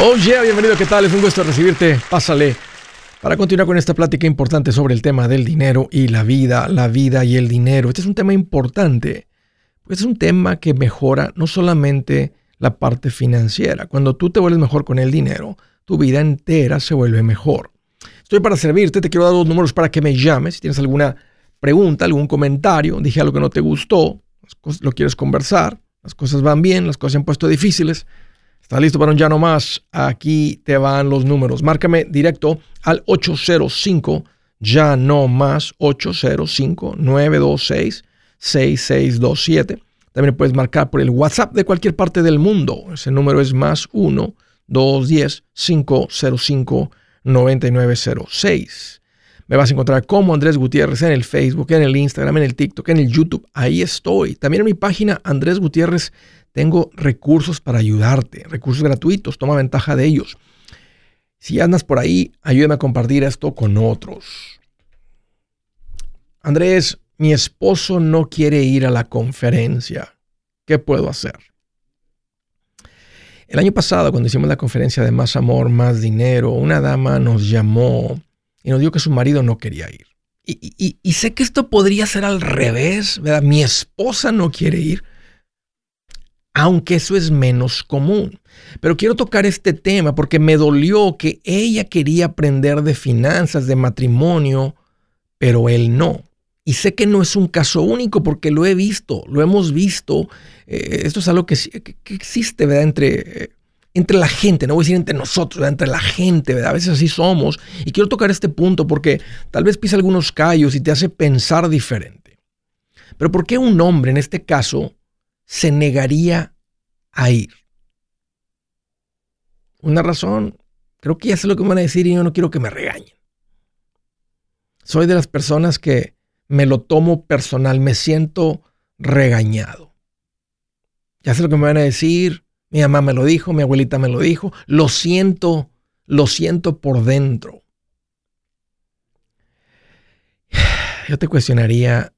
Oh yeah, bienvenido, ¿qué tal? Es un gusto recibirte. Pásale. Para continuar con esta plática importante sobre el tema del dinero y la vida, la vida y el dinero. Este es un tema importante, porque este es un tema que mejora no solamente la parte financiera. Cuando tú te vuelves mejor con el dinero, tu vida entera se vuelve mejor. Estoy para servirte, te quiero dar dos números para que me llames. Si tienes alguna pregunta, algún comentario, dije algo que no te gustó, lo quieres conversar, las cosas van bien, las cosas se han puesto difíciles ¿Estás listo para un ya no más? Aquí te van los números. Márcame directo al 805 ya no más 805 926 6627. También puedes marcar por el WhatsApp de cualquier parte del mundo. Ese número es más 1 210 505 9906. Me vas a encontrar como Andrés Gutiérrez en el Facebook, en el Instagram, en el TikTok, en el YouTube. Ahí estoy. También en mi página Andrés Gutiérrez tengo recursos para ayudarte, recursos gratuitos, toma ventaja de ellos. Si andas por ahí, ayúdame a compartir esto con otros. Andrés, mi esposo no quiere ir a la conferencia. ¿Qué puedo hacer? El año pasado, cuando hicimos la conferencia de Más Amor, Más Dinero, una dama nos llamó y nos dijo que su marido no quería ir. Y, sé que esto podría ser al revés, ¿verdad? Mi esposa no quiere ir aunque eso es menos común. Pero quiero tocar este tema porque me dolió que ella quería aprender de finanzas, de matrimonio, pero él no. Y sé que no es un caso único porque lo he visto, lo hemos visto. Eh, esto es algo que, existe, ¿verdad? Entre, eh, entre la gente, no voy a decir entre nosotros, entre la gente, ¿verdad? A veces así somos. Y quiero tocar este punto porque tal vez pisa algunos callos y te hace pensar diferente. Pero ¿por qué un hombre en este caso se negaría a ir? Una razón, creo que ya sé lo que me van a decir y yo no quiero que me regañen. Soy de las personas que me lo tomo personal, me siento regañado. Ya sé lo que me van a decir, mi mamá me lo dijo, mi abuelita me lo dijo, lo siento, lo siento por dentro. Yo te cuestionaría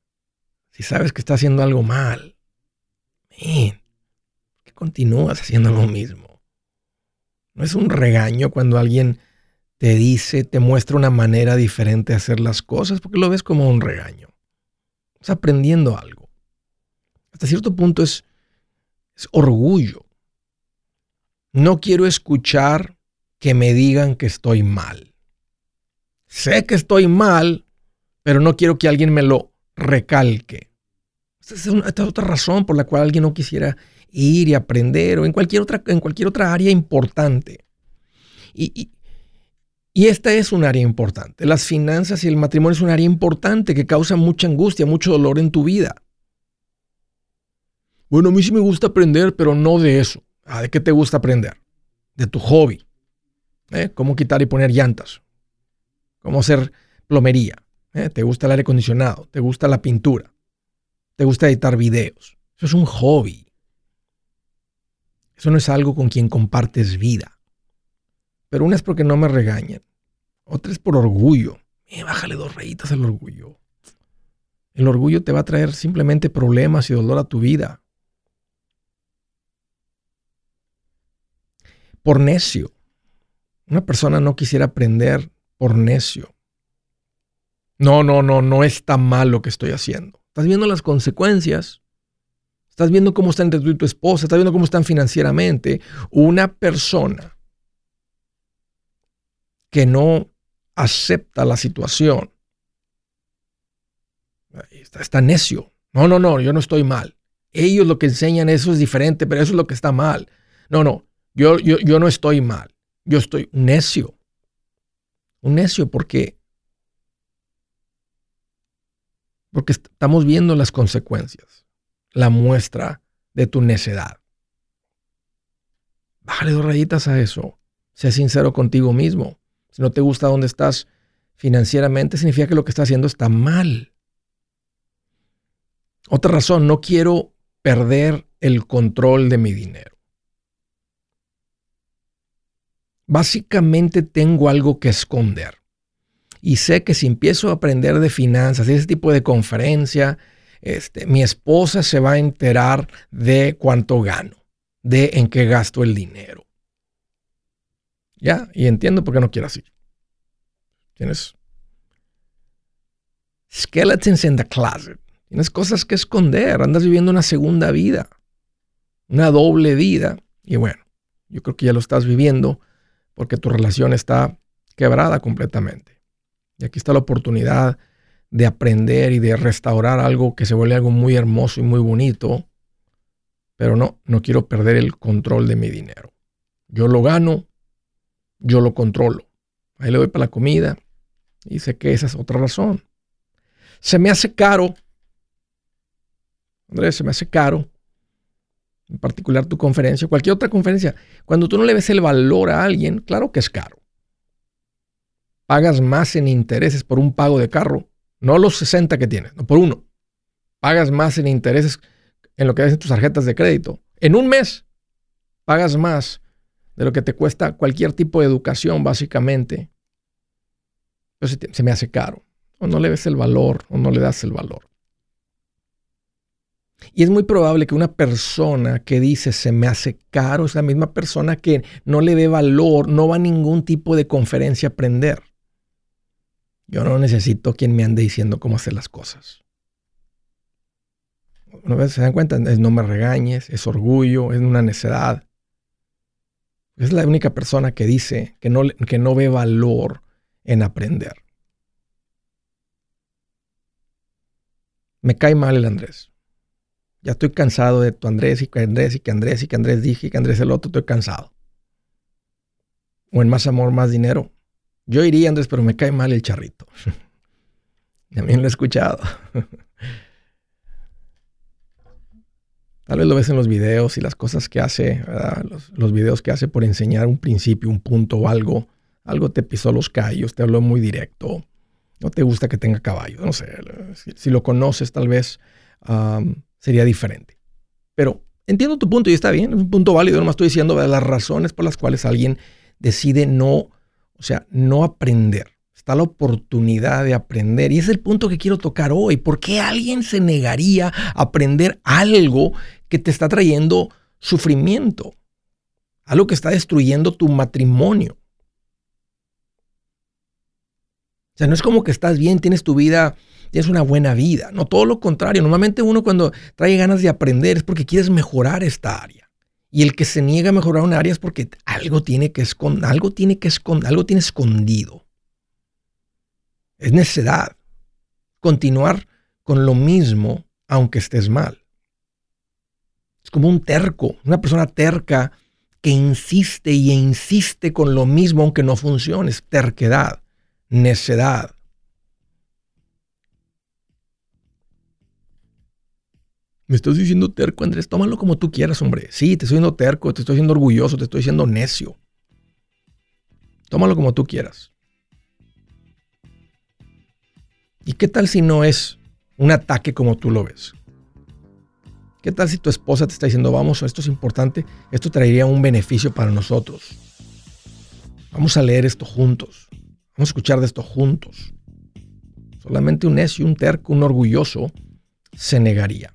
si sabes que está haciendo algo mal que continúas haciendo lo mismo. No es un regaño cuando alguien te dice, te muestra una manera diferente de hacer las cosas, porque lo ves como un regaño. Estás aprendiendo algo. Hasta cierto punto es orgullo. No quiero escuchar que me digan que estoy mal. Sé que estoy mal, pero no quiero que alguien me lo recalque. Esta es, otra razón por la cual alguien no quisiera ir y aprender o en cualquier otra, en cualquier otra área importante. Y, y esta es un área importante. Las finanzas y el matrimonio es un área importante que causa mucha angustia, mucho dolor en tu vida. Bueno, a mí sí me gusta aprender, pero no de eso. Ah, ¿De qué te gusta aprender? De tu hobby. ¿Eh? Cómo quitar y poner llantas. Cómo hacer plomería. ¿Eh? ¿Te gusta el aire acondicionado? ¿Te gusta la pintura? Te gusta editar videos. Eso es un hobby. Eso no es algo con quien compartes vida. Pero una es porque no me regañan. Otra es por orgullo. Eh, bájale dos rayitas al orgullo. El orgullo te va a traer simplemente problemas y dolor a tu vida. Por necio. Una persona no quisiera aprender por necio. No, no, no, no está mal lo que estoy haciendo. Estás viendo las consecuencias. Estás viendo cómo están entre y tu esposa. Estás viendo cómo están financieramente. Una persona que no acepta la situación está, está necio. No, no, no, yo no estoy mal. Ellos lo que enseñan eso es diferente, pero eso es lo que está mal. No, no, yo, yo, yo no estoy mal. Yo estoy necio. Un necio porque Porque estamos viendo las consecuencias, la muestra de tu necedad. Bájale dos rayitas a eso. Sé sincero contigo mismo. Si no te gusta dónde estás financieramente, significa que lo que estás haciendo está mal. Otra razón, no quiero perder el control de mi dinero. Básicamente tengo algo que esconder. Y sé que si empiezo a aprender de finanzas y ese tipo de conferencia, este, mi esposa se va a enterar de cuánto gano, de en qué gasto el dinero. Ya, y entiendo por qué no quieras ir. Tienes skeletons in the closet. Tienes cosas que esconder. Andas viviendo una segunda vida. Una doble vida. Y bueno, yo creo que ya lo estás viviendo porque tu relación está quebrada completamente. Y aquí está la oportunidad de aprender y de restaurar algo que se vuelve algo muy hermoso y muy bonito. Pero no, no quiero perder el control de mi dinero. Yo lo gano, yo lo controlo. Ahí le doy para la comida. Y sé que esa es otra razón. Se me hace caro. Andrés, se me hace caro. En particular tu conferencia, cualquier otra conferencia. Cuando tú no le ves el valor a alguien, claro que es caro. Pagas más en intereses por un pago de carro. No los 60 que tienes, no por uno. Pagas más en intereses en lo que en tus tarjetas de crédito. En un mes pagas más de lo que te cuesta cualquier tipo de educación, básicamente. Entonces se me hace caro. O no le ves el valor, o no le das el valor. Y es muy probable que una persona que dice se me hace caro es la misma persona que no le ve valor, no va a ningún tipo de conferencia a aprender. Yo no necesito quien me ande diciendo cómo hacer las cosas. Una vez se dan cuenta, es no me regañes, es orgullo, es una necedad. Es la única persona que dice que no, que no ve valor en aprender. Me cae mal el Andrés. Ya estoy cansado de tu Andrés y que Andrés y que Andrés y que Andrés dije y que Andrés el otro. Estoy cansado. O en más amor, más dinero. Yo iría, Andrés, pero me cae mal el charrito. También lo he escuchado. Tal vez lo ves en los videos y las cosas que hace, los, videos que hace por enseñar un principio, un punto o algo. Algo te pisó los callos, te habló muy directo. No te gusta que tenga caballo. No sé, si, lo conoces tal vez sería diferente. Pero entiendo tu punto y está bien, es un punto válido. No me estoy diciendo las razones por las cuales alguien decide no, o sea, no aprender. Está la oportunidad de aprender. Y es el punto que quiero tocar hoy. ¿Por qué alguien se negaría a aprender algo que te está trayendo sufrimiento, algo que está destruyendo tu matrimonio. O sea, no es como que estás bien, tienes tu vida, tienes una buena vida. No, todo lo contrario. Normalmente uno cuando trae ganas de aprender es porque quieres mejorar esta área. Y el que se niega a mejorar una área es porque algo tiene que esconder, algo tiene que esconder, algo tiene escondido. Es necedad. Continuar con lo mismo aunque estés mal. Es como un terco, una persona terca que insiste y insiste con lo mismo aunque no funcione. Es terquedad, necedad. Me estás diciendo terco, Andrés. Tómalo como tú quieras, hombre. Sí, te estoy diciendo terco, te estoy diciendo orgulloso, te estoy diciendo necio. Tómalo como tú quieras. ¿Y qué tal si no es un ataque como tú lo ves? ¿Qué tal si tu esposa te está diciendo, vamos, esto es importante, esto traería un beneficio para nosotros? Vamos a leer esto juntos, vamos a escuchar de esto juntos. Solamente un necio, un terco, un orgulloso se negaría.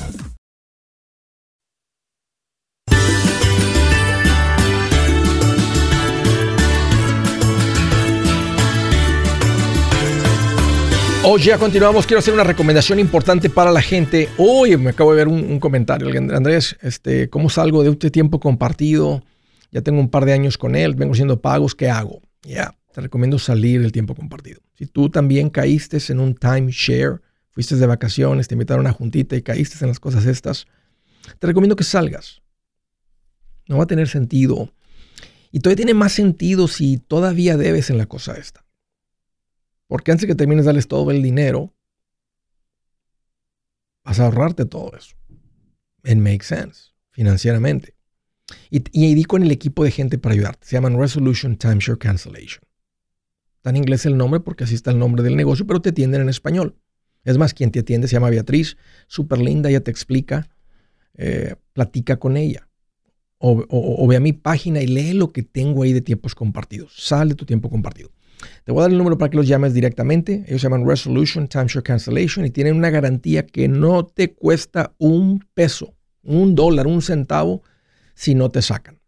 Hoy ya continuamos. Quiero hacer una recomendación importante para la gente. Hoy me acabo de ver un, comentario. Andrés, este, ¿cómo salgo de este tiempo compartido? Ya tengo un par de años con él, vengo haciendo pagos. ¿Qué hago? Ya, te recomiendo salir del tiempo compartido. Si tú también caíste en un timeshare, fuiste de vacaciones, te invitaron a una juntita y caíste en las cosas estas, te recomiendo que salgas. No va a tener sentido. Y todavía tiene más sentido si todavía debes en la cosa esta. Porque antes que termines darles todo el dinero, vas a ahorrarte todo eso. It makes sense, financieramente. Y, y di con el equipo de gente para ayudarte. Se llaman Resolution Timeshare Cancellation. Está en inglés el nombre porque así está el nombre del negocio, pero te atienden en español. Es más, quien te atiende se llama Beatriz, súper linda, ella te explica, eh, platica con ella. O, o, ve a mi página y lee lo que tengo ahí de tiempos compartidos. Sale tu tiempo compartido. Te voy a dar el número para que los llames directamente. Ellos se llaman Resolution Timeshare Cancellation y tienen una garantía que no te cuesta un peso, un dólar, un centavo si no te sacan.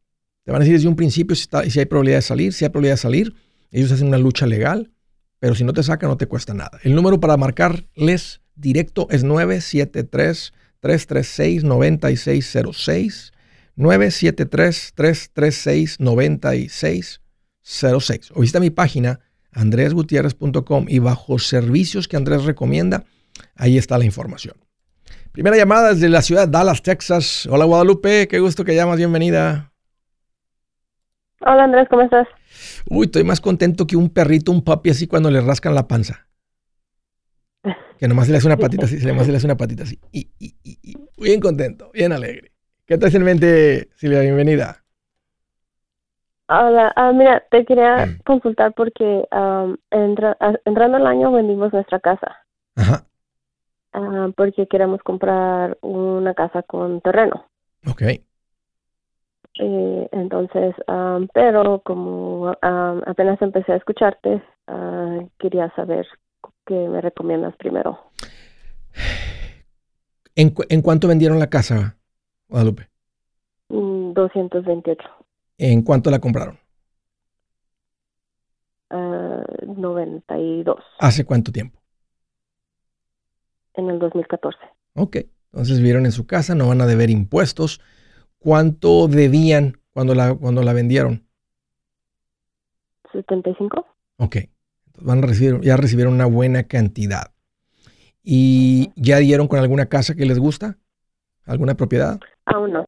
Te van a decir desde un principio si, hay probabilidad de salir. Si hay probabilidad de salir, ellos hacen una lucha legal, pero si no te sacan no te cuesta nada. El número para marcarles directo es 973-336-9606. 973-336-9606. O visita mi página andresgutierrez.com y bajo servicios que Andrés recomienda, ahí está la información. Primera llamada desde la ciudad de Dallas, Texas. Hola Guadalupe, qué gusto que llamas, bienvenida. Hola Andrés, ¿cómo estás? Uy, estoy más contento que un perrito, un papi así cuando le rascan la panza. Que nomás le hace una patita así, nomás le hace una patita así. Y, bien contento, bien alegre. ¿Qué tal en mente, Silvia? Bienvenida. Hola, ah, mira, te quería mm. consultar porque entrando el año vendimos nuestra casa. Ajá. Ah, porque queremos comprar una casa con terreno. Ok. Eh, entonces, pero como apenas empecé a escucharte, ah, quería saber qué me recomiendas primero. ¿En, ¿En cuánto vendieron la casa, Guadalupe? 228. ¿En cuánto la compraron? 92. Ah, ¿Hace cuánto tiempo? En el 2014. Ok, entonces vivieron en su casa, no van a deber impuestos. ¿Cuánto debían cuando la, cuando la vendieron? 75. Ok, van a recibir, ya recibieron una buena cantidad. ¿Y ya dieron con alguna casa que les gusta? ¿Alguna propiedad? Aún no.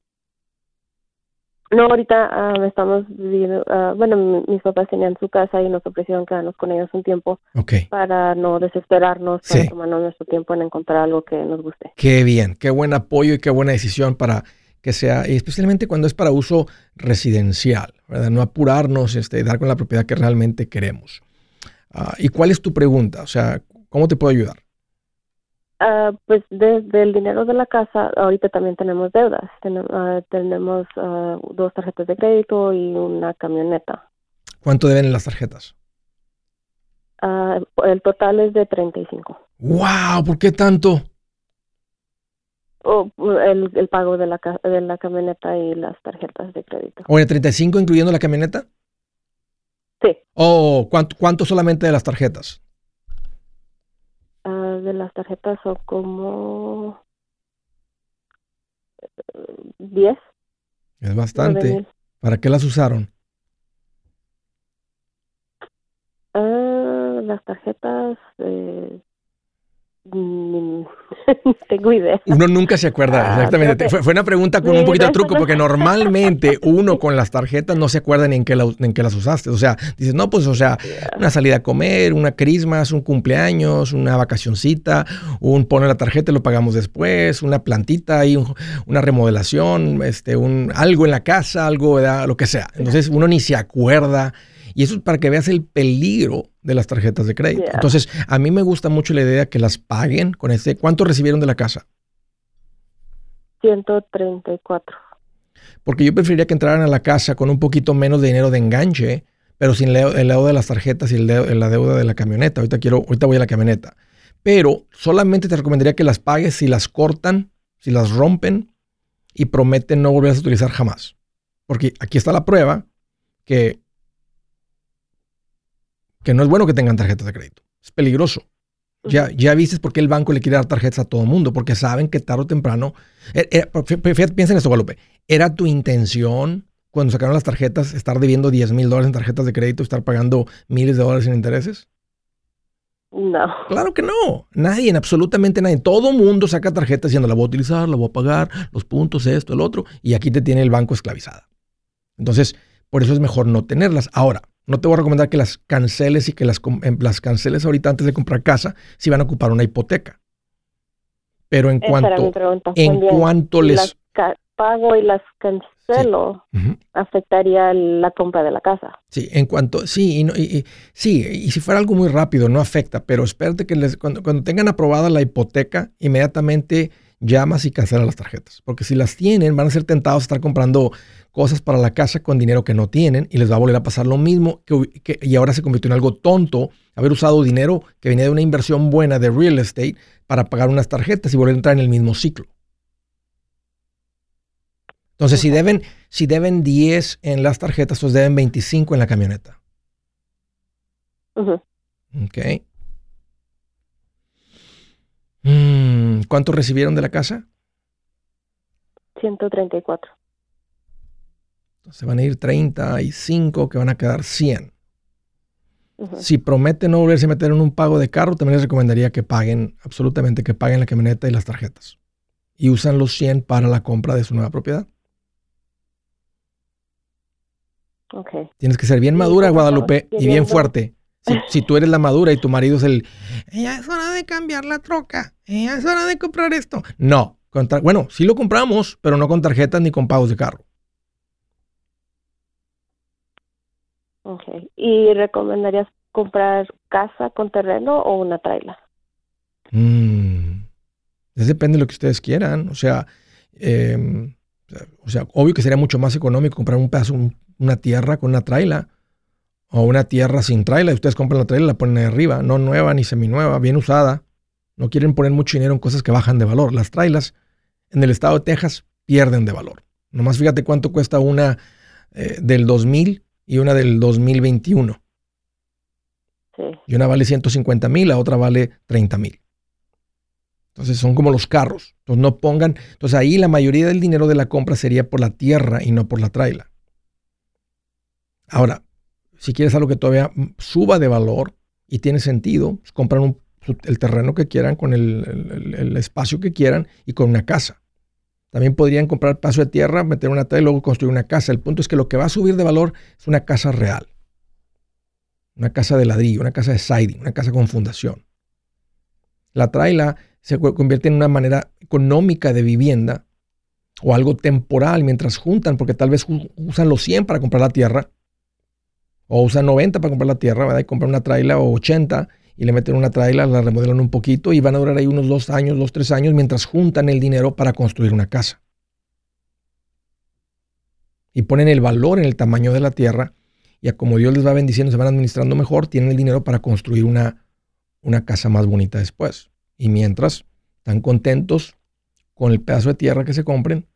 No, ahorita uh, estamos viviendo, ah, bueno, mis papás tenían su casa y nos ofrecieron quedarnos con ellos un tiempo para no desesperarnos, para tomarnos nuestro tiempo en encontrar algo que nos guste. Qué bien, qué buen apoyo y qué buena decisión para que sea, especialmente cuando es para uso residencial, ¿verdad? No apurarnos, este, dar con la propiedad que realmente queremos. Ah, ¿Y cuál es tu pregunta? O sea, ¿cómo te puedo ayudar? Uh, pues desde el dinero de la casa, ahorita también tenemos deudas. Ah, tenemos uh, dos tarjetas de crédito y una camioneta. ¿Cuánto deben en las tarjetas? el total es de 35. ¡Wow! ¿Por qué tanto? Oh, el, el, pago de la, de la camioneta y las tarjetas de crédito. Oye, ¿35 incluyendo la camioneta? Sí. Oh, ¿cuánto, ¿cuánto solamente de las tarjetas? De las tarjetas son como 10. Es bastante. ¿Para qué las usaron? Ah, las tarjetas, eh, Mm, tengo idea. Uno nunca se acuerda, ah, exactamente. fue, una pregunta con un poquito de truco, porque normalmente uno con las tarjetas no se acuerda ni en qué, en qué las usaste. O sea, dices, no, pues, o sea, una salida a comer, una crismas, un cumpleaños, una vacacioncita, un pone la tarjeta y lo pagamos después, una plantita y una remodelación, este, un, algo en la casa, algo, lo que sea. Entonces uno ni se acuerda y eso es para que veas el peligro de las tarjetas de crédito. Entonces, a mí me gusta mucho la idea que las paguen con este. ¿Cuánto recibieron de la casa? 134. Porque yo preferiría que entraran a la casa con un poquito menos de dinero de enganche, pero sin el lado de las tarjetas y el la deuda de la camioneta. Ahorita quiero, ahorita voy a la camioneta. Pero solamente te recomendaría que las pagues si las cortan, si las rompen y prometen no volverlas a utilizar jamás. Porque aquí está la prueba que que no es bueno que tengan tarjetas de crédito. Es peligroso. Ya, ya viste por qué el banco le quiere dar tarjetas a todo el mundo, porque saben que tarde o temprano. Eh, eh, piensa en esto, Guadalupe. ¿Era tu intención cuando sacaron las tarjetas estar debiendo 10 mil dólares en tarjetas de crédito, estar pagando miles de dólares en intereses? No. Claro que no. Nadie, absolutamente nadie. Todo mundo saca tarjetas diciendo la voy a utilizar, la voy a pagar, los puntos, esto, el otro, y aquí te tiene el banco esclavizada. Entonces, por eso es mejor no tenerlas. Ahora, no te voy a recomendar que las canceles y que las, em, las canceles ahorita antes de comprar casa si van a ocupar una hipoteca. Pero en cuanto, en cuanto les... Las pago y las cancelo, afectaría la compra de la casa. Sí, en cuanto, sí, y, sí, y si fuera algo muy rápido, no afecta, pero espérate que les, cuando, cuando tengan aprobada la hipoteca, inmediatamente llamas y cancelas las tarjetas. Porque si las tienen, van a ser tentados a estar comprando cosas para la casa con dinero que no tienen y les va a volver a pasar lo mismo que, y ahora se convirtió en algo tonto haber usado dinero que venía de una inversión buena de real estate para pagar unas tarjetas y volver a entrar en el mismo ciclo. Entonces, si deben, si deben 10 en las tarjetas, pues deben 25 en la camioneta. Ok. Mm, ¿Cuánto recibieron de la casa? 134. Se van a ir 35, que van a quedar 100. Si prometen no volverse a meter en un pago de carro, también les recomendaría que paguen, absolutamente, que paguen la camioneta y las tarjetas. Y usan los 100 para la compra de su nueva propiedad. Okay. Tienes que ser bien madura, Guadalupe, y bien fuerte. Si, tú eres la madura y tu marido es el, ya es hora de cambiar la troca, ya es hora de comprar esto. No, bueno, sí lo compramos, pero no con tarjetas ni con pagos de carro. Ok. ¿Y recomendarías comprar casa con terreno o una traila? Mm, depende de lo que ustedes quieran. O sea, em, o sea, obvio que sería mucho más económico comprar un pedazo, una tierra con una traila o una tierra sin traila. Y ustedes compran la traila y la ponen ahí arriba, no nueva ni seminueva, bien usada. No quieren poner mucho dinero en cosas que bajan de valor. Las trailas en el estado de Texas pierden de valor. Nomás fíjate cuánto cuesta una eh, del 2000 y una del 2021. Sí. Y una vale 150 mil, la otra vale 30 mil. Entonces son como los carros. Entonces no pongan. Entonces ahí la mayoría del dinero de la compra sería por la tierra y no por la traila. Ahora, si quieres algo que todavía suba de valor y tiene sentido, pues compran el terreno que quieran con el, espacio que quieran y con una casa. También podrían comprar paso de tierra, meter una traila y luego construir una casa. El punto es que lo que va a subir de valor es una casa real. Una casa de ladrillo, una casa de siding, una casa con fundación. La traila se convierte en una manera económica de vivienda o algo temporal mientras juntan, porque tal vez usan los 100 para comprar la tierra o usan 90 para comprar la tierra, ¿verdad? Y compran una traila o 80 y le meten una traila, la remodelan un poquito y van a durar ahí unos dos años, dos, tres años mientras juntan el dinero para construir una casa. Y ponen el valor en el tamaño de la tierra y a como Dios les va bendiciendo, se van administrando mejor, tienen el dinero para construir una, una casa más bonita después. Y mientras están contentos con el pedazo de tierra que se compren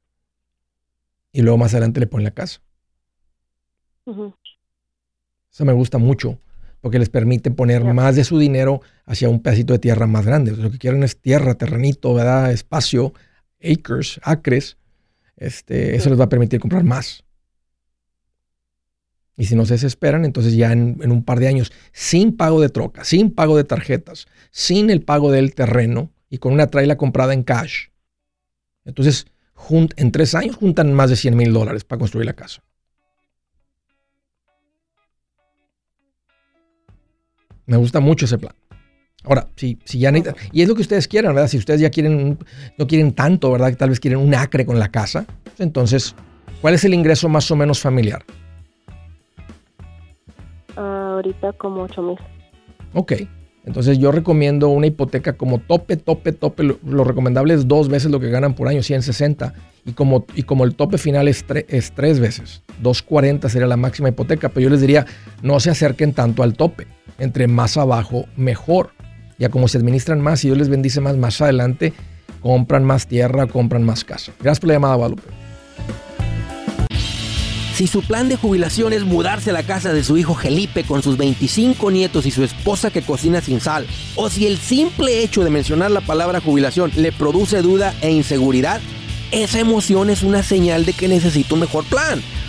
y luego más adelante le ponen la casa. Eso me gusta mucho porque les permite poner más de su dinero hacia un pedacito de tierra más grande. Lo que quieren es tierra, terrenito, ¿verdad? Espacio, acres, acres, este, eso les va a permitir comprar más. Y si no se desesperan, entonces ya en, un par de años, sin pago de troca, sin pago de tarjetas, sin el pago del terreno y con una traila comprada en cash, entonces en tres años juntan más de 100 mil dólares para construir la casa. Me gusta mucho ese plan. Ahora, si, si ya necesitan, y es lo que ustedes quieran, ¿verdad? Si ustedes ya quieren, no quieren tanto, ¿verdad? Que tal vez quieren un acre con la casa, entonces, ¿cuál es el ingreso más o menos familiar? ahorita como 8 mil. Ok. Entonces yo recomiendo una hipoteca como tope, tope, tope. Lo, recomendable es dos veces lo que ganan por año, 160. Y como, y como el tope final es, es tres veces, 240 sería la máxima hipoteca. Pero yo les diría, no se acerquen tanto al tope. Entre más abajo, mejor. Ya como se administran más y Dios les bendice más, más adelante, compran más tierra, compran más casa. Gracias por la llamada, Guadalupe. Si su plan de jubilación es mudarse a la casa de su hijo Felipe con sus 25 nietos y su esposa que cocina sin sal, o si el simple hecho de mencionar la palabra jubilación le produce duda e inseguridad, esa emoción es una señal de que necesita un mejor plan.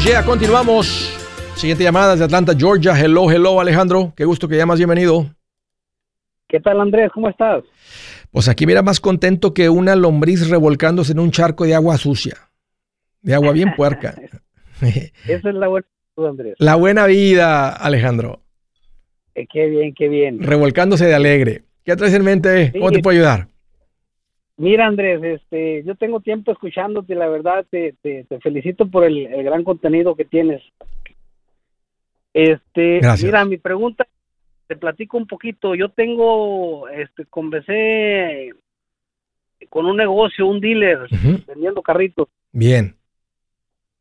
Oye, continuamos. Siguiente llamada de Atlanta, Georgia. Hello, hello, Alejandro. Qué gusto que llamas, bienvenido. ¿Qué tal, Andrés? ¿Cómo estás? Pues aquí mira más contento que una lombriz revolcándose en un charco de agua sucia, de agua bien puerca. Esa es la buena vida, Andrés. La buena vida, Alejandro. Eh, qué bien, qué bien. Revolcándose de alegre. ¿Qué traes en mente? ¿Cómo te puedo ayudar? Mira, Andrés, este, yo tengo tiempo escuchándote, la verdad, te, te, felicito por el, gran contenido que tienes. Este, mira, mi pregunta, te platico un poquito. Yo tengo, este, conversé con un negocio, un dealer, vendiendo carritos. Bien.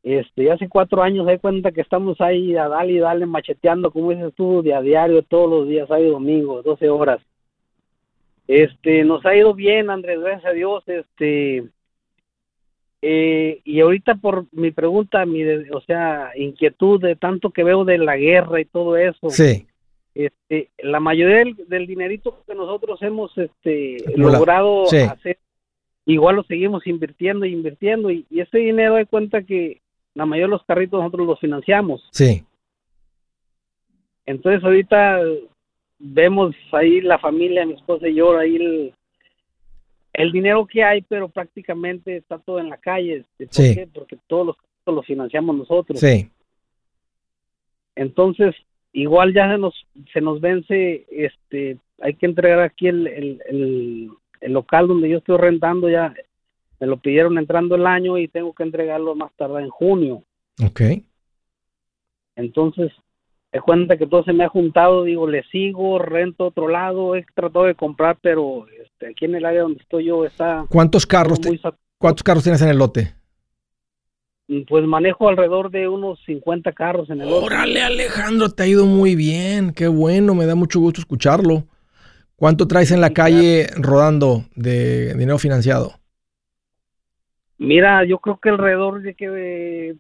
Este, hace cuatro años hay cuenta que estamos ahí a darle y darle macheteando, como dices tú, de a diario, todos los días, hay domingo, 12 horas. Este, nos ha ido bien, Andrés, gracias a Dios, este, eh, y ahorita por mi pregunta, mi, o sea, inquietud de tanto que veo de la guerra y todo eso. Sí. Este, la mayoría del, dinerito que nosotros hemos este, logrado hacer, igual lo seguimos invirtiendo e invirtiendo y, y, ese dinero de cuenta que la mayoría de los carritos nosotros los financiamos. Sí. Entonces ahorita vemos ahí la familia, mi esposa y yo, ahí el, dinero que hay, pero prácticamente está todo en la calle. Este, ¿Por qué? Porque todos los lo financiamos nosotros. Sí. Entonces, igual ya se nos, se nos vence, este, hay que entregar aquí el, el, el, local donde yo estoy rentando, ya me lo pidieron entrando el año y tengo que entregarlo más tarde en junio. Ok. Entonces, de cuenta que todo se me ha juntado, digo, le sigo, rento otro lado, he tratado de comprar, pero este, aquí en el área donde estoy yo está... ¿Cuántos carros, ¿cuántos carros tienes en el lote? Mm, pues manejo alrededor de unos 50 carros en el lote. Órale, Alejandro, te ha ido muy bien, qué bueno, me da mucho gusto escucharlo. ¿Cuánto traes en la calle rodando de dinero financiado? Mira, yo creo que alrededor de que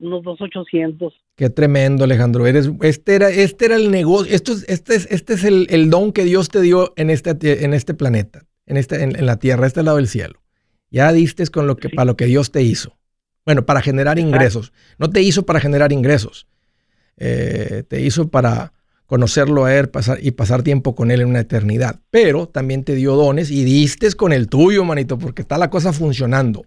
unos dos ochocientos. Qué tremendo, Alejandro. Eres, este era, este era el negocio, esto es, este es, este es el, don que Dios te dio en este, en este planeta, en, este, en, la tierra, este lado del cielo. Ya diste con lo que, para lo que Dios te hizo. Bueno, para generar ingresos. No te hizo para generar ingresos. Eh, te hizo para conocerlo a él pasar, y pasar tiempo con él en una eternidad. Pero también te dio dones y diste con el tuyo, manito, porque está la cosa funcionando.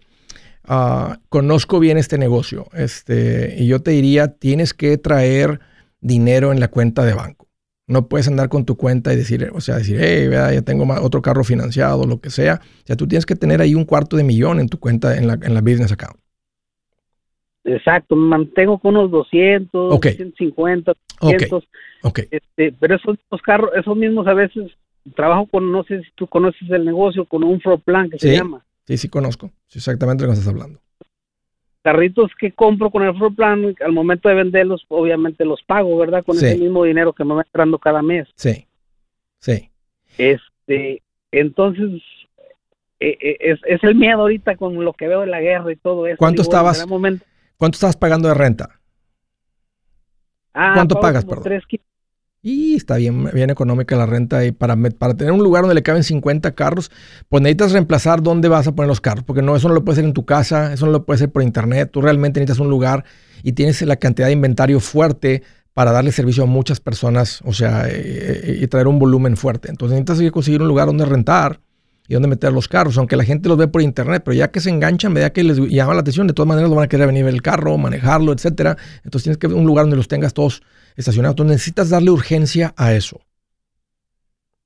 Ah, conozco bien este negocio, este, y yo te diría, tienes que traer dinero en la cuenta de banco. No puedes andar con tu cuenta y decir, o sea, decir, hey, ya tengo otro carro financiado, lo que sea. O sea, tú tienes que tener ahí un cuarto de millón en tu cuenta, en la, en la business account. Exacto, me mantengo con unos 200, 150, 200. Okay. Este, pero esos mismos carros, esos mismos a veces trabajo con, no sé si tú conoces el negocio, con un floor plan que se llama. Sí, sí, conozco. exactamente lo que estás hablando. Carritos que compro con el floor plan, al momento de venderlos, obviamente los pago, ¿verdad? Con ese mismo dinero que me va entrando cada mes. Sí, sí. Este, entonces, e, e, es, es el miedo ahorita con lo que veo de la guerra y todo eso. ¿Cuánto estabas? ¿Cuánto estabas pagando de renta? Ah, ¿Cuánto pagas, perdón? Y está bien, bien económica la renta. Y para, para tener un lugar donde le caben 50 carros, pues necesitas reemplazar dónde vas a poner los carros. Porque no, eso no lo puedes hacer en tu casa, eso no lo puedes hacer por internet. Tú realmente necesitas un lugar y tienes la cantidad de inventario fuerte para darle servicio a muchas personas, o sea, eh, eh, y, traer un volumen fuerte. Entonces necesitas conseguir un lugar donde rentar y dónde meter los carros, aunque la gente los ve por internet, pero ya que se enganchan, ya que les llama la atención, de todas maneras lo van a querer venir el carro, manejarlo, etcétera. Entonces tienes que ver un lugar donde los tengas todos estacionados. Entonces necesitas darle urgencia a eso.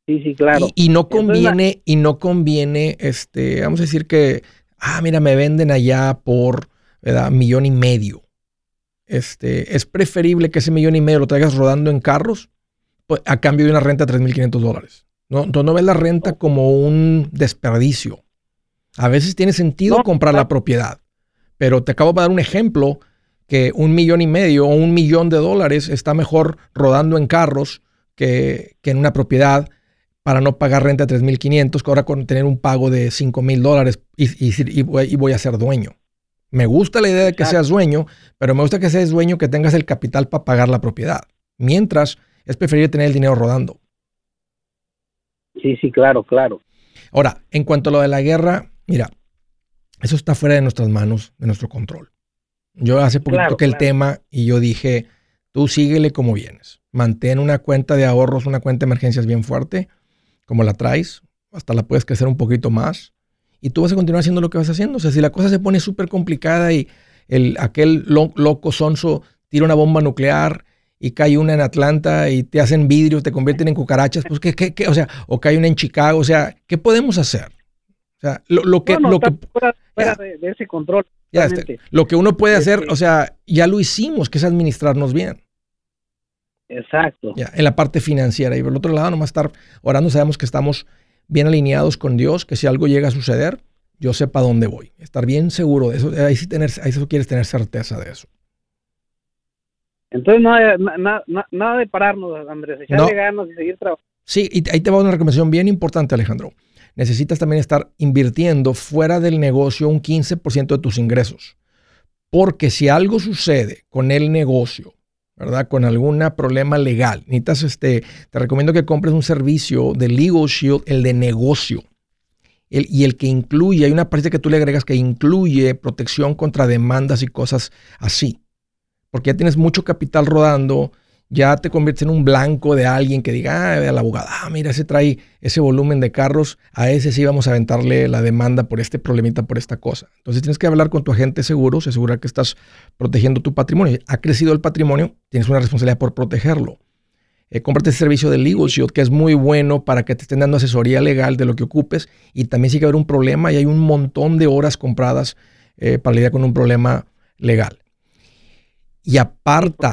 Sí, sí, claro. Y, no conviene, y no conviene, este, vamos a decir que, ah, mira, me venden allá por, ¿verdad? Millón y medio. Este, es preferible que ese millón y medio lo traigas rodando en carros pues, a cambio de una renta de 3.500 dólares. No, no ves la renta como un desperdicio. A veces tiene sentido comprar la propiedad, pero te acabo de dar un ejemplo que un millón y medio o un millón de dólares está mejor rodando en carros que, en una propiedad para no pagar renta de 3.500 que ahora con tener un pago de 5.000 dólares y, voy, a ser dueño. Me gusta la idea de que seas dueño, pero me gusta que seas dueño que tengas el capital para pagar la propiedad. Mientras, es preferible tener el dinero rodando. Sí, sí, claro, claro. Ahora, en cuanto a lo de la guerra, mira, eso está fuera de nuestras manos, de nuestro control. Yo hace poquito que toqué el tema y yo dije, tú síguele como vienes. Mantén una cuenta de ahorros, una cuenta de emergencias bien fuerte, como la traes, hasta la puedes crecer un poquito más. Y tú vas a continuar haciendo lo que vas haciendo. O sea, si la cosa se pone súper complicada y el, aquel loco sonso tira una bomba nuclear y cae una en Atlanta y te hacen vidrio, te convierten en cucarachas, pues ¿qué, qué, qué? O sea, o cae una en Chicago, o sea, ¿qué podemos hacer? O sea, lo, que... lo que fuera, de, ese control. Ya este, lo que uno puede hacer, o sea, ya lo hicimos, que es administrarnos bien. Exacto. Ya, en la parte financiera. Y por el otro lado, nomás estar orando, sabemos que estamos bien alineados con Dios, que si algo llega a suceder, yo sepa dónde voy. Estar bien seguro de eso. Ahí sí, tener, ahí sí quieres tener certeza de eso. Entonces, nada, nada de pararnos, Andrés, echarle ganas y seguir trabajando. Sí, y ahí te va una recomendación bien importante, Alejandro. Necesitas también estar invirtiendo fuera del negocio un 15% de tus ingresos. Porque si algo sucede con el negocio, ¿verdad? Con algún problema legal, necesitas este, te recomiendo que compres un servicio de Legal Shield, el de negocio. El, y el que incluye, hay una parte que tú le agregas que incluye protección contra demandas y cosas así porque ya tienes mucho capital rodando, ya te conviertes en un blanco de alguien que diga, ah, al abogado, ah, mira, ese trae ese volumen de carros, a ese sí vamos a aventarle la demanda por este problemita, por esta cosa. Entonces tienes que hablar con tu agente seguro, asegurar que estás protegiendo tu patrimonio. Ha crecido el patrimonio, tienes una responsabilidad por protegerlo. Eh, cómprate ese servicio de Legal Shield, que es muy bueno para que te estén dando asesoría legal de lo que ocupes. Y también sí que haber un problema y hay un montón de horas compradas eh, para lidiar con un problema legal y aparta.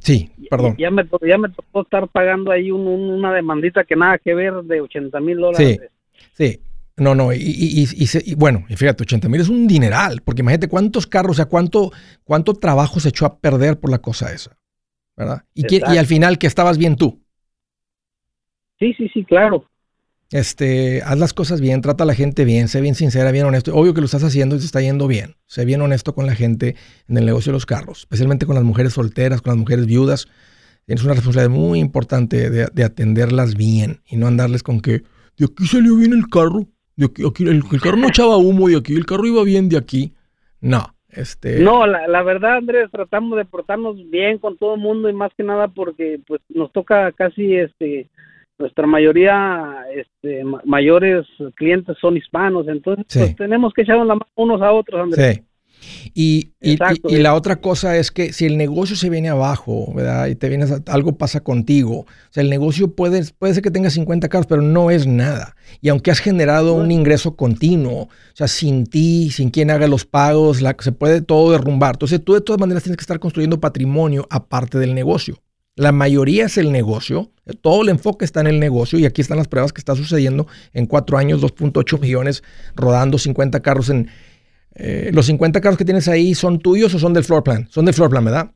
sí, perdón. Ya me, ya me tocó estar pagando ahí una demandita que nada que ver de 80 mil dólares. Sí, sí. No, no, y, y, bueno, y fíjate, 80 mil es un dineral, porque imagínate cuántos carros, o sea, cuánto, cuánto trabajo se echó a perder por la cosa esa, ¿verdad? Y, y al final que estabas bien tú. Sí, sí, sí, claro. Este, haz las cosas bien, trata a la gente bien, sé bien sincera, bien honesto. Obvio que lo estás haciendo y te está yendo bien. Sé bien honesto con la gente en el negocio de los carros, especialmente con las mujeres solteras, con las mujeres viudas. Tienes una responsabilidad muy importante de, atenderlas bien y no andarles con que de aquí salió bien el carro, de aquí, el, carro no echaba humo de aquí, el carro iba bien de aquí. No, este... No, la, la, verdad, Andrés, tratamos de portarnos bien con todo el mundo y más que nada porque pues nos toca casi este nuestra mayoría, este, mayores clientes son hispanos, entonces pues, tenemos que echarnos la mano unos a otros, Andrés. Sí. Y, y, la otra cosa es que si el negocio se viene abajo, ¿verdad? Y te vienes, algo pasa contigo. O sea, el negocio puede, puede ser que tenga 50 carros, pero no es nada. Y aunque has generado un ingreso continuo, o sea, sin ti, sin quien haga los pagos, la, se puede todo derrumbar. Entonces, tú de todas maneras tienes que estar construyendo patrimonio aparte del negocio. La mayoría es el negocio, todo el enfoque está en el negocio y aquí están las pruebas que está sucediendo en cuatro años, 2.8 millones rodando 50 carros en, eh, ¿Los 50 carros que tienes ahí son tuyos o son del floor plan? Son del floor plan, ¿verdad?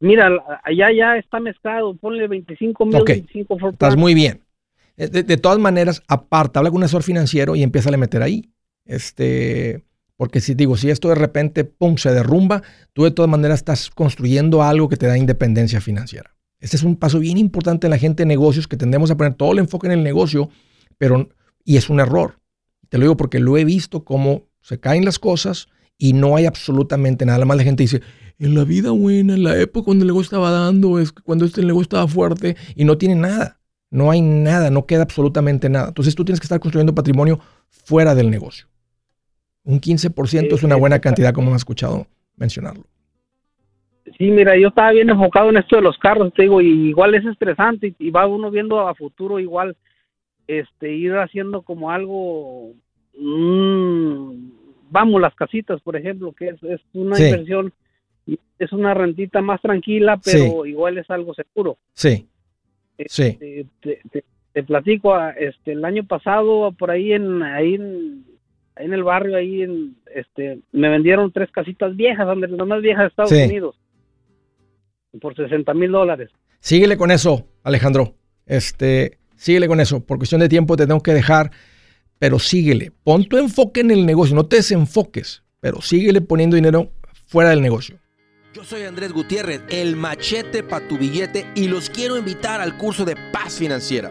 Mira, allá ya está mezclado. Ponle 25 mil, 25 floor plan. Estás muy bien. Eh, de, todas maneras, aparte, habla con un asesor financiero y empieza a meter ahí. Este, porque si digo, si esto de repente, pum, se derrumba, tú de todas maneras estás construyendo algo que te da independencia financiera. Este es un paso bien importante en la gente de negocios que tendemos a poner todo el enfoque en el negocio, pero, y es un error. Te lo digo porque lo he visto como se caen las cosas y no hay absolutamente nada. La mala gente dice, en la vida buena, en la época cuando el negocio estaba dando, es cuando este negocio estaba fuerte y no tiene nada. No hay nada, no queda absolutamente nada. Entonces tú tienes que estar construyendo patrimonio fuera del negocio. Un 15% es una buena cantidad, como hemos escuchado mencionarlo. Sí, mira, yo estaba bien enfocado en esto de los carros, te digo, y igual es estresante y va uno viendo a futuro igual este ir haciendo como algo Mm, vamos, las casitas, por ejemplo, que es, es una inversión, es una rentita más tranquila, pero igual es algo seguro. Sí. Este, te, platico, ah, este, el año pasado, por ahí en, ahí en, el barrio, ahí en, este, me vendieron tres casitas viejas, las más viejas de Estados Unidos, por 60 mil dólares. Síguele con eso, Alejandro. Este, síguele con eso. Por cuestión de tiempo te tengo que dejar pero síguele. Pon tu enfoque en el negocio, no te desenfoques, pero síguele poniendo dinero fuera del negocio. Yo soy Andrés Gutiérrez, el machete para tu billete y los quiero invitar al curso de paz financiera.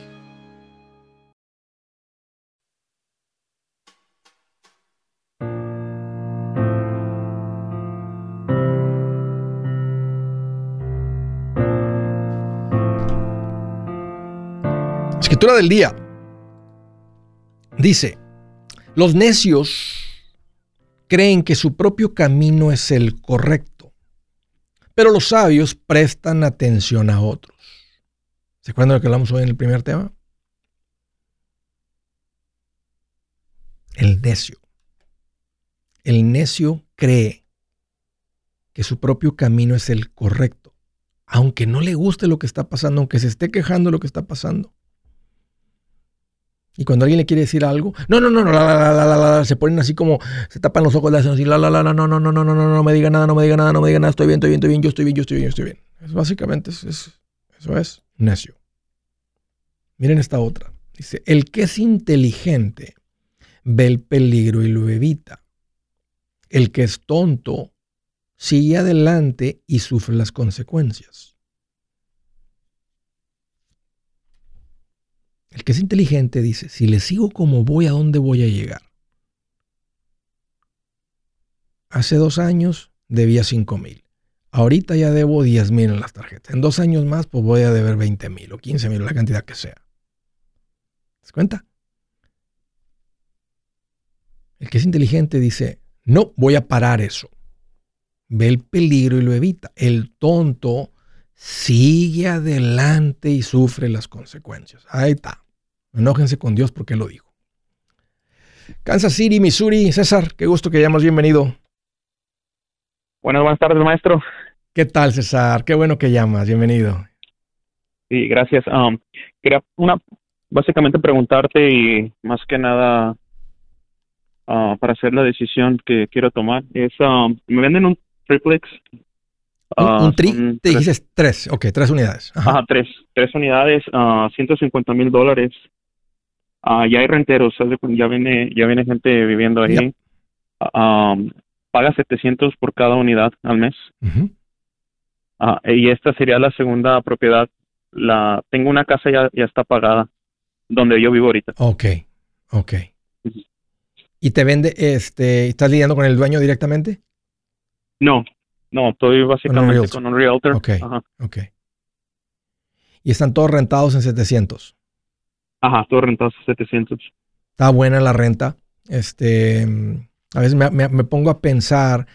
Escritura del día. Dice, los necios creen que su propio camino es el correcto, pero los sabios prestan atención a otros. ¿Se acuerdan de lo que hablamos hoy en el primer tema? El necio. El necio cree que su propio camino es el correcto, aunque no le guste lo que está pasando, aunque se esté quejando de lo que está pasando. Y cuando alguien le quiere decir algo, no, no, no, no, la, la, la, la, la, se ponen así como, se tapan los ojos, le hacen así, la, la, la, la, no, no, no, no, no, no, no me diga nada, no me diga nada, no me diga nada, estoy bien, estoy bien, estoy bien, yo estoy bien, yo estoy bien, yo estoy bien. Es básicamente es, es, eso es necio. Miren esta otra. Dice, el que es inteligente ve el peligro y lo evita. El que es tonto sigue adelante y sufre las consecuencias. El que es inteligente dice, si le sigo como voy, ¿a dónde voy a llegar? Hace dos años debía 5 mil. Ahorita ya debo 10 mil en las tarjetas. En dos años más, pues voy a deber 20 mil o 15 mil, la cantidad que sea. ¿Te das cuenta? El que es inteligente dice, no, voy a parar eso. Ve el peligro y lo evita. El tonto sigue adelante y sufre las consecuencias. Ahí está. Enójense con Dios porque Él lo dijo. Kansas City, Missouri. César, qué gusto que hayamos bienvenido. Buenas, buenas tardes, maestro. ¿Qué tal, César? Qué bueno que llamas. Bienvenido. Sí, gracias. Um, quería una, básicamente preguntarte y más que nada uh, para hacer la decisión que quiero tomar es, um, me venden un triplex. ¿Un, uh, tri? Te dices tres, ok, tres unidades. Ajá, tres, tres unidades, uh, 150 mil dólares. Uh, ya hay renteros, ya viene, ya viene gente viviendo ahí. Um, paga 700 por cada unidad al mes. Ah, y esta sería la segunda propiedad. La tengo una casa ya ya está pagada donde yo vivo ahorita. Ok, ok. ¿Y te vende, este, estás lidiando con el dueño directamente? No, no, estoy básicamente con un realtor. Ok, ok. ¿Y están todos rentados en 700? Ajá, todos rentados en 700. Está buena la renta. Este, a veces me, pongo a pensar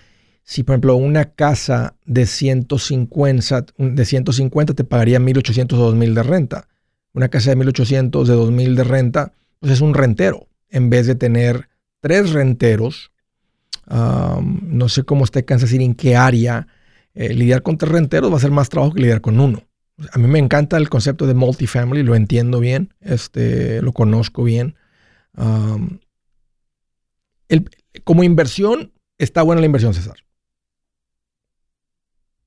si, por ejemplo, una casa de 150, de 150 te pagaría 1.800 o 2.000 de renta. Una casa de 1.800 de 2.000 de renta, pues es un rentero. En vez de tener tres renteros, no sé cómo está Kansas City, en qué área. Eh, lidiar con tres renteros va a ser más trabajo que lidiar con uno. A mí me encanta el concepto de multifamily, lo entiendo bien, este, lo conozco bien. el, como inversión, está buena la inversión, César.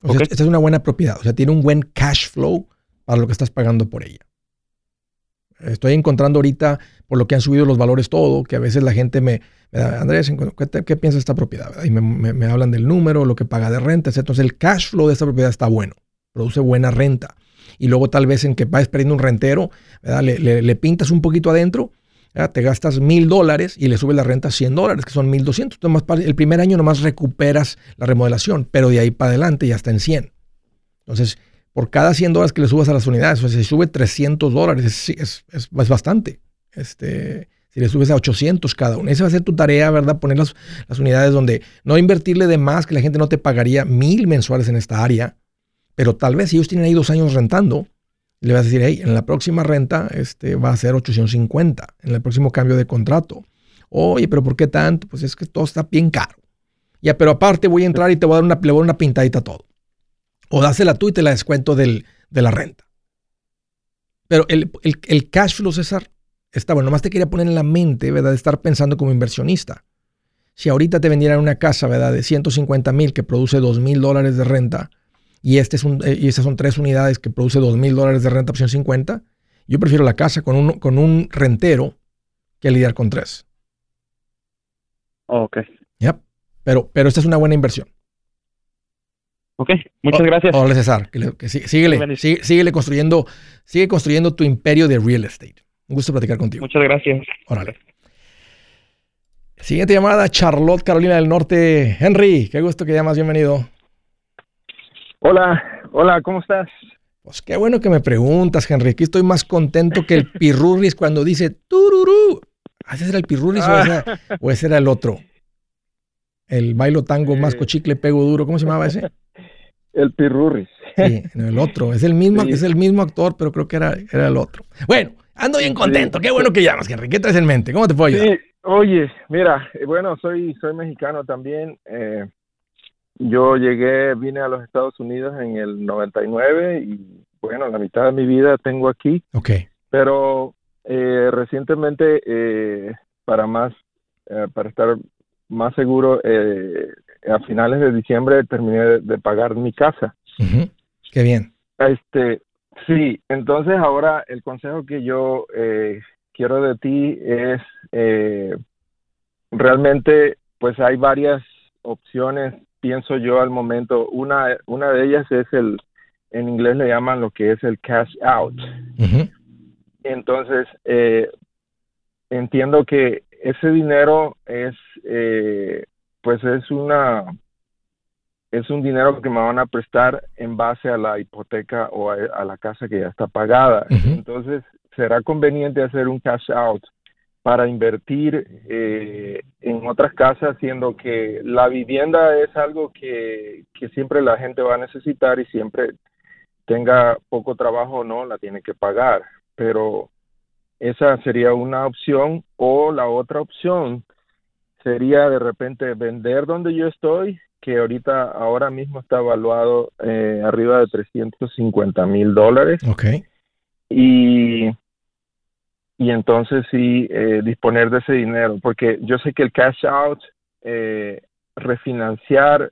Esta es una buena propiedad. O sea, tiene un buen cash flow para lo que estás pagando por ella. Estoy encontrando ahorita, por lo que han subido los valores todo, que a veces la gente me, da, Andrés, ¿qué, piensa de esta propiedad? Y me, hablan del número, lo que paga de renta, etc. Entonces el cash flow de esta propiedad está bueno, produce buena renta. Y luego tal vez en que vas perdiendo un rentero, le, le, pintas un poquito adentro te gastas mil dólares y le subes la renta a 100 dólares, que son 1200. Entonces, el primer año nomás recuperas la remodelación, pero de ahí para adelante ya está en 100. Entonces, por cada 100 dólares que le subas a las unidades, o sea, si sube 300 dólares, es, es, bastante. Este, si le subes a 800 cada uno. Esa va a ser tu tarea, ¿verdad? Poner las, las, unidades donde no invertirle de más, que la gente no te pagaría mil mensuales en esta área, pero tal vez si ellos tienen ahí dos años rentando, le vas a decir, hey, en la próxima renta este, va a ser 850, en el próximo cambio de contrato. Oye, pero ¿por qué tanto? Pues es que todo está bien caro. Ya, pero aparte voy a entrar y te voy a dar una, le voy a una pintadita a todo. O dásela tú y te la descuento del, de la renta. Pero el, el, cash flow, César, está bueno. Nomás te quería poner en la mente, ¿verdad? De estar pensando como inversionista. Si ahorita te vendieran una casa, ¿verdad? De 150 mil que produce 2 mil dólares de renta, y, este es un, eh, y estas son tres unidades que produce dos mil dólares de renta opción 50, yo prefiero la casa con un, con un rentero que lidiar con tres. Ok. Yep. Pero, pero esta es una buena inversión. Ok, muchas gracias. Hola César, que, síguele, síguele, construyendo, sigue construyendo tu imperio de real estate. Un gusto platicar contigo. Muchas gracias. Órale. Siguiente llamada, Charlotte, Carolina del Norte. Henry, qué gusto que llamas, bienvenido. Hola, hola, ¿cómo estás? Pues qué bueno que me preguntas, Henry. Aquí estoy más contento que el Pirurris cuando dice tururú. Ah, ¿Ese era el Pirurris o, ese era el otro? El bailo tango más cochicle pego duro, ¿cómo se llamaba ese? El Pirurris. Sí, el otro. Es el mismo, es el mismo actor, pero creo que era, era el otro. Bueno, ando bien contento. Qué bueno que llamas, Henry. ¿Qué traes en mente? ¿Cómo te puedo ayudar? Sí, oye, mira, eh, bueno, soy, soy mexicano también. Eh, yo llegué, vine a los Estados Unidos en el 99 y bueno, la mitad de mi vida tengo aquí. Ok. Pero eh, recientemente, eh, para más, para estar más seguro, a finales de diciembre terminé de, pagar mi casa. Qué bien. Este, sí, entonces ahora el consejo que yo quiero de ti es realmente, pues hay varias opciones pienso yo al momento. Una, una de ellas es el, en inglés le llaman lo que es el cash out. Entonces, eh, entiendo que ese dinero es, eh, pues es una, es un dinero que me van a prestar en base a la hipoteca o a, la casa que ya está pagada. Entonces, será conveniente hacer un cash out para invertir eh, en otras casas, siendo que la vivienda es algo que, siempre la gente va a necesitar y siempre tenga poco trabajo o no, la tiene que pagar. Pero esa sería una opción o la otra opción sería de repente vender donde yo estoy que ahorita, ahora mismo está evaluado eh, arriba de 350 mil dólares. Ok. Y, y entonces sí, eh, disponer de ese dinero, porque yo sé que el cash out, eh, refinanciar,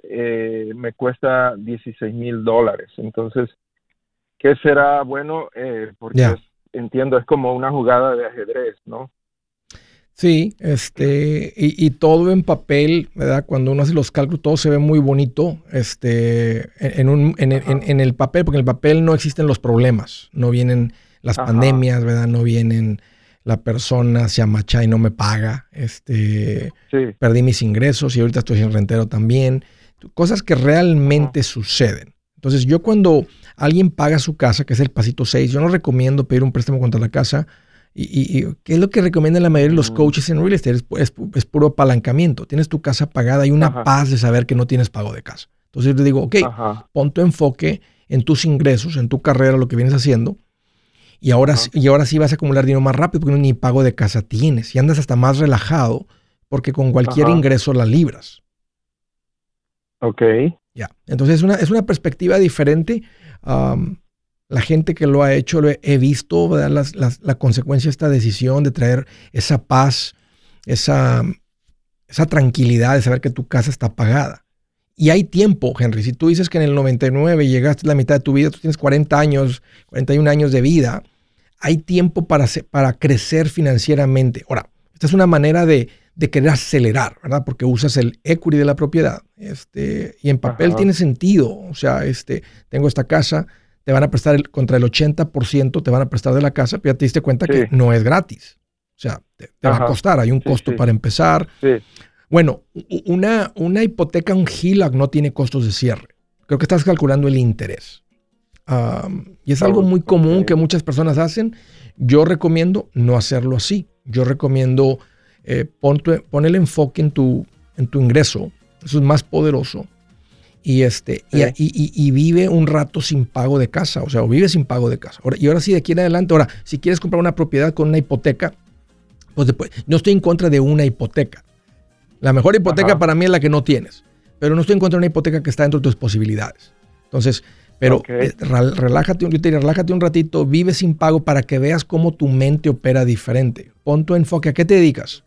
me cuesta 16 mil dólares. Entonces, ¿qué será bueno? porque entiendo, es como una jugada de ajedrez, ¿no? Sí, este, y, todo en papel, ¿verdad? Cuando uno hace los cálculos, todo se ve muy bonito, este, en, un, en, en, el papel, porque en el papel no existen los problemas, no vienen las pandemias, ¿verdad? No vienen la persona se amacha y no me paga, este, perdí mis ingresos y ahorita estoy sin rentero también, cosas que realmente suceden. Entonces yo cuando alguien paga su casa, que es el pasito 6, yo no recomiendo pedir un préstamo contra la casa, y, qué es lo que recomiendan la mayoría de los coaches en real estate? Es, puro apalancamiento. Tienes tu casa pagada y una paz de saber que no tienes pago de casa. Entonces yo te digo, ok, pon tu enfoque en tus ingresos, en tu carrera, lo que vienes haciendo. Y ahora, y ahora sí vas a acumular dinero más rápido porque ni pago de casa tienes. Y andas hasta más relajado porque con cualquier ingreso la libras. Ok. Ya. Entonces es una, es una perspectiva diferente la gente que lo ha hecho, lo he, visto, la consecuencia de esta decisión de traer esa paz, esa, esa tranquilidad de saber que tu casa está pagada. Y hay tiempo, Henry. Si tú dices que en el 99 llegaste a la mitad de tu vida, tú tienes 40 años, 41 años de vida, hay tiempo para, para crecer financieramente. Ahora, esta es una manera de, querer acelerar, ¿verdad? Porque usas el equity de la propiedad. Este, y en papel tiene sentido. O sea, este, tengo esta casa, te van a prestar el, contra el 80%, te van a prestar de la casa, pero ya te diste cuenta que no es gratis. O sea, te, va a costar, hay un costo para empezar. Bueno, una, una hipoteca, un HELOC no tiene costos de cierre. Creo que estás calculando el interés. y es algo muy común que muchas personas hacen. Yo recomiendo no hacerlo así. Yo recomiendo eh, pon, pon, el enfoque en tu, en tu ingreso. Eso es más poderoso y, este, y, vive un rato sin pago de casa, o sea, o vive sin pago de casa. y ahora sí, de aquí en adelante, ahora, si quieres comprar una propiedad con una hipoteca, pues después, no estoy en contra de una hipoteca. La mejor hipoteca para mí es la que no tienes, pero no estoy en contra de una hipoteca que está dentro de tus posibilidades. Entonces, pero eh, relájate, yo te relájate un ratito, vive sin pago para que veas cómo tu mente opera diferente. Pon tu enfoque. ¿A qué te dedicas?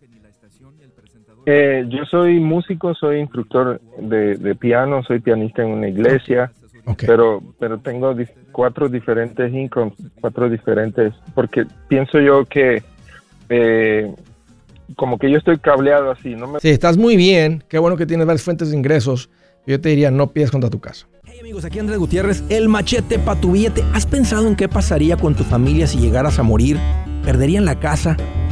Eh, yo soy músico, soy instructor de, piano, soy pianista en una iglesia, pero pero tengo cuatro diferentes incomes, cuatro diferentes, porque pienso yo que eh, como que yo estoy cableado así, no me... Sí, estás muy bien, qué bueno que tienes varias fuentes de ingresos, yo te diría no pides contra tu casa. Hey amigos, aquí Andrés Gutiérrez, el machete para tu billete. ¿Has pensado en qué pasaría con tu familia si llegaras a morir? ¿Perderían la casa?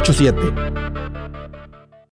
87